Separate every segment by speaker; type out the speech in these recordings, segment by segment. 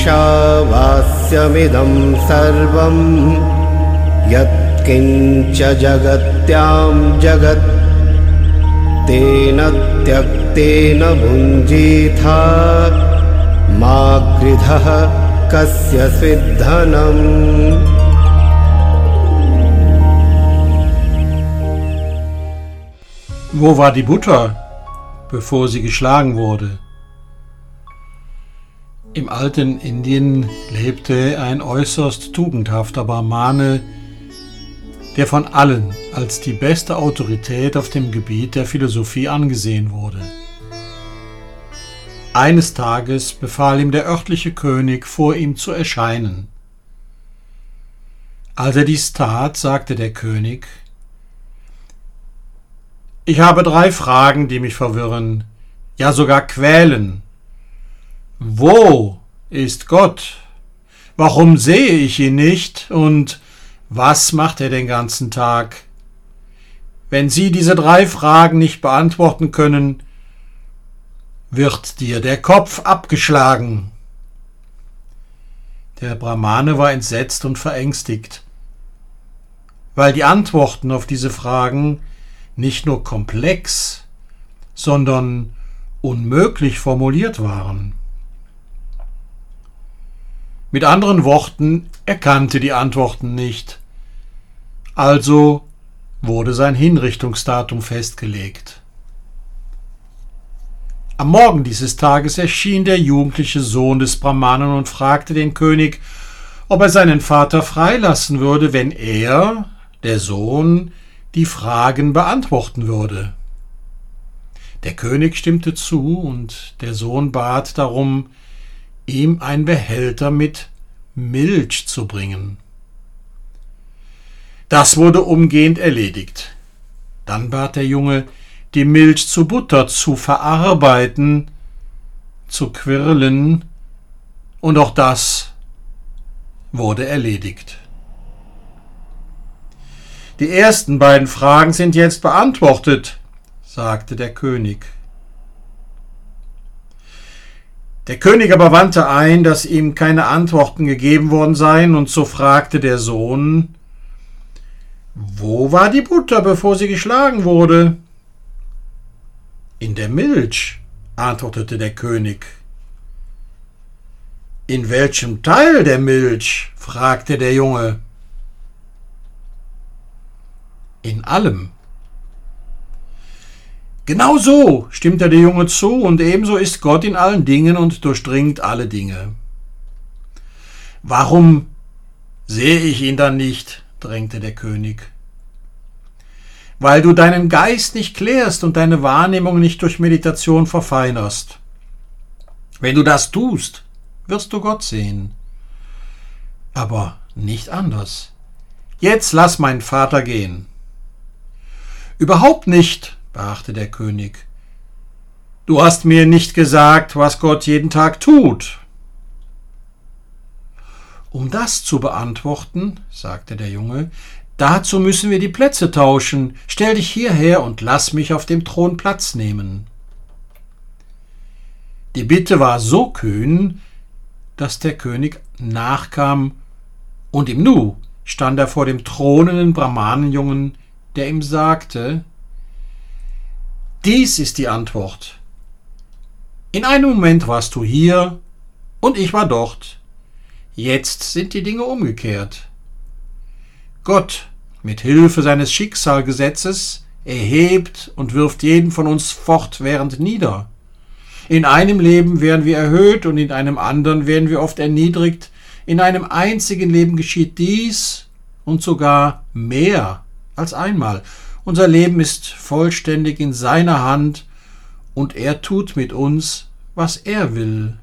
Speaker 1: ईशावास्यमिदं सर्वम् यत्किञ्च जगत्यां जगत्। तेन त्यक्तेन भुञ्जीथा। मा गृधः कस्य स्विद्धनम्
Speaker 2: Wo war die Butter, bevor sie geschlagen wurde? Im alten Indien lebte ein äußerst tugendhafter Brahmane, der von allen als die beste Autorität auf dem Gebiet der Philosophie angesehen wurde. Eines Tages befahl ihm der örtliche König, vor ihm zu erscheinen. Als er dies tat, sagte der König, Ich habe drei Fragen, die mich verwirren, ja sogar quälen. Wo ist Gott? Warum sehe ich ihn nicht? Und was macht er den ganzen Tag? Wenn Sie diese drei Fragen nicht beantworten können, wird dir der Kopf abgeschlagen. Der Brahmane war entsetzt und verängstigt, weil die Antworten auf diese Fragen nicht nur komplex, sondern unmöglich formuliert waren. Mit anderen Worten, er kannte die Antworten nicht. Also wurde sein Hinrichtungsdatum festgelegt. Am Morgen dieses Tages erschien der jugendliche Sohn des Brahmanen und fragte den König, ob er seinen Vater freilassen würde, wenn er, der Sohn, die Fragen beantworten würde. Der König stimmte zu, und der Sohn bat darum, ihm ein Behälter mit Milch zu bringen. Das wurde umgehend erledigt. Dann bat der Junge, die Milch zu Butter zu verarbeiten, zu quirlen, und auch das wurde erledigt. Die ersten beiden Fragen sind jetzt beantwortet, sagte der König. Der König aber wandte ein, dass ihm keine Antworten gegeben worden seien, und so fragte der Sohn Wo war die Butter, bevor sie geschlagen wurde? In der Milch, antwortete der König. In welchem Teil der Milch? fragte der Junge. In allem, Genau so stimmt der Junge zu, und ebenso ist Gott in allen Dingen und durchdringt alle Dinge. Warum sehe ich ihn dann nicht? drängte der König. Weil du deinen Geist nicht klärst und deine Wahrnehmung nicht durch Meditation verfeinerst. Wenn du das tust, wirst du Gott sehen. Aber nicht anders. Jetzt lass meinen Vater gehen. Überhaupt nicht, beachte der König. Du hast mir nicht gesagt, was Gott jeden Tag tut. Um das zu beantworten, sagte der Junge, dazu müssen wir die Plätze tauschen. Stell dich hierher und lass mich auf dem Thron Platz nehmen. Die Bitte war so kühn, dass der König nachkam, und im Nu stand er vor dem thronenden Brahmanenjungen, der ihm sagte, dies ist die Antwort. In einem Moment warst du hier und ich war dort. Jetzt sind die Dinge umgekehrt. Gott, mit Hilfe seines Schicksalgesetzes, erhebt und wirft jeden von uns fortwährend nieder. In einem Leben werden wir erhöht und in einem anderen werden wir oft erniedrigt. In einem einzigen Leben geschieht dies und sogar mehr als einmal. Unser Leben ist vollständig in seiner Hand und er tut mit uns, was er will.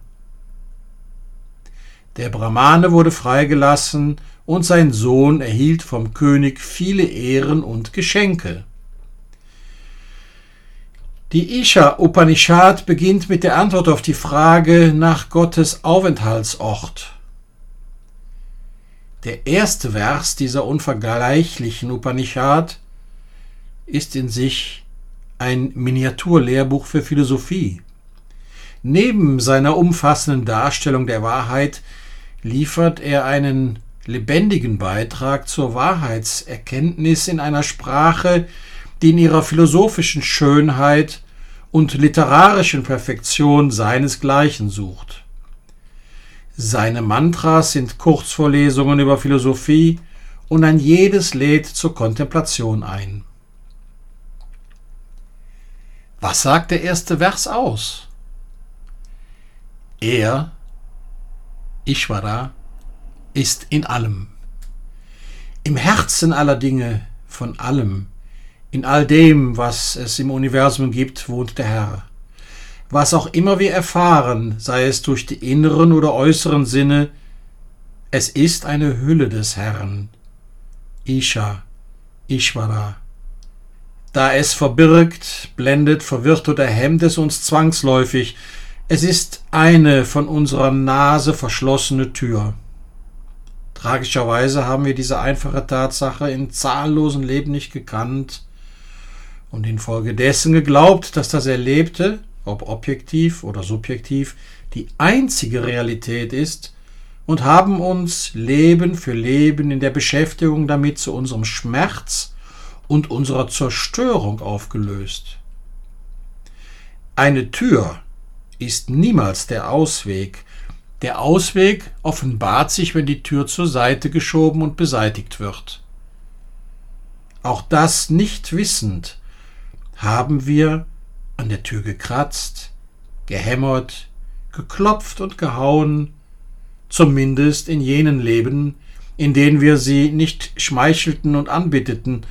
Speaker 2: Der Brahmane wurde freigelassen und sein Sohn erhielt vom König viele Ehren und Geschenke. Die Isha Upanishad beginnt mit der Antwort auf die Frage nach Gottes Aufenthaltsort. Der erste Vers dieser unvergleichlichen Upanishad ist in sich ein Miniaturlehrbuch für Philosophie. Neben seiner umfassenden Darstellung der Wahrheit liefert er einen lebendigen Beitrag zur Wahrheitserkenntnis in einer Sprache, die in ihrer philosophischen Schönheit und literarischen Perfektion seinesgleichen sucht. Seine Mantras sind Kurzvorlesungen über Philosophie und ein jedes lädt zur Kontemplation ein. Was sagt der erste Vers aus? Er, Ishvara, ist in allem. Im Herzen aller Dinge, von allem, in all dem, was es im Universum gibt, wohnt der Herr. Was auch immer wir erfahren, sei es durch die inneren oder äußeren Sinne, es ist eine Hülle des Herrn. Isha, Ishvara. Da es verbirgt, blendet, verwirrt oder hemmt es uns zwangsläufig. Es ist eine von unserer Nase verschlossene Tür. Tragischerweise haben wir diese einfache Tatsache in zahllosen Leben nicht gekannt und infolgedessen geglaubt, dass das Erlebte, ob objektiv oder subjektiv, die einzige Realität ist und haben uns Leben für Leben in der Beschäftigung damit zu unserem Schmerz und unserer Zerstörung aufgelöst. Eine Tür ist niemals der Ausweg, der Ausweg offenbart sich, wenn die Tür zur Seite geschoben und beseitigt wird. Auch das nicht wissend haben wir an der Tür gekratzt, gehämmert, geklopft und gehauen, zumindest in jenen Leben, in denen wir sie nicht schmeichelten und anbitteten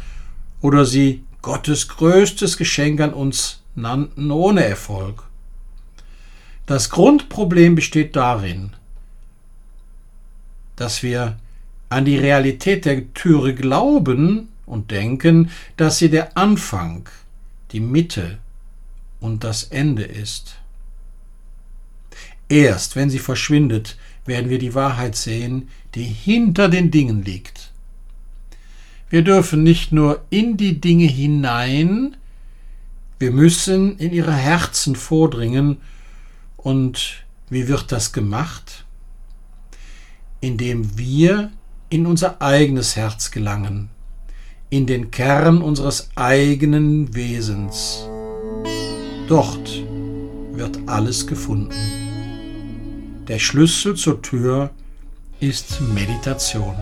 Speaker 2: oder sie Gottes größtes Geschenk an uns nannten ohne Erfolg. Das Grundproblem besteht darin, dass wir an die Realität der Türe glauben und denken, dass sie der Anfang, die Mitte und das Ende ist. Erst wenn sie verschwindet, werden wir die Wahrheit sehen, die hinter den Dingen liegt. Wir dürfen nicht nur in die Dinge hinein, wir müssen in ihre Herzen vordringen und wie wird das gemacht? Indem wir in unser eigenes Herz gelangen, in den Kern unseres eigenen Wesens. Dort wird alles gefunden. Der Schlüssel zur Tür ist Meditation.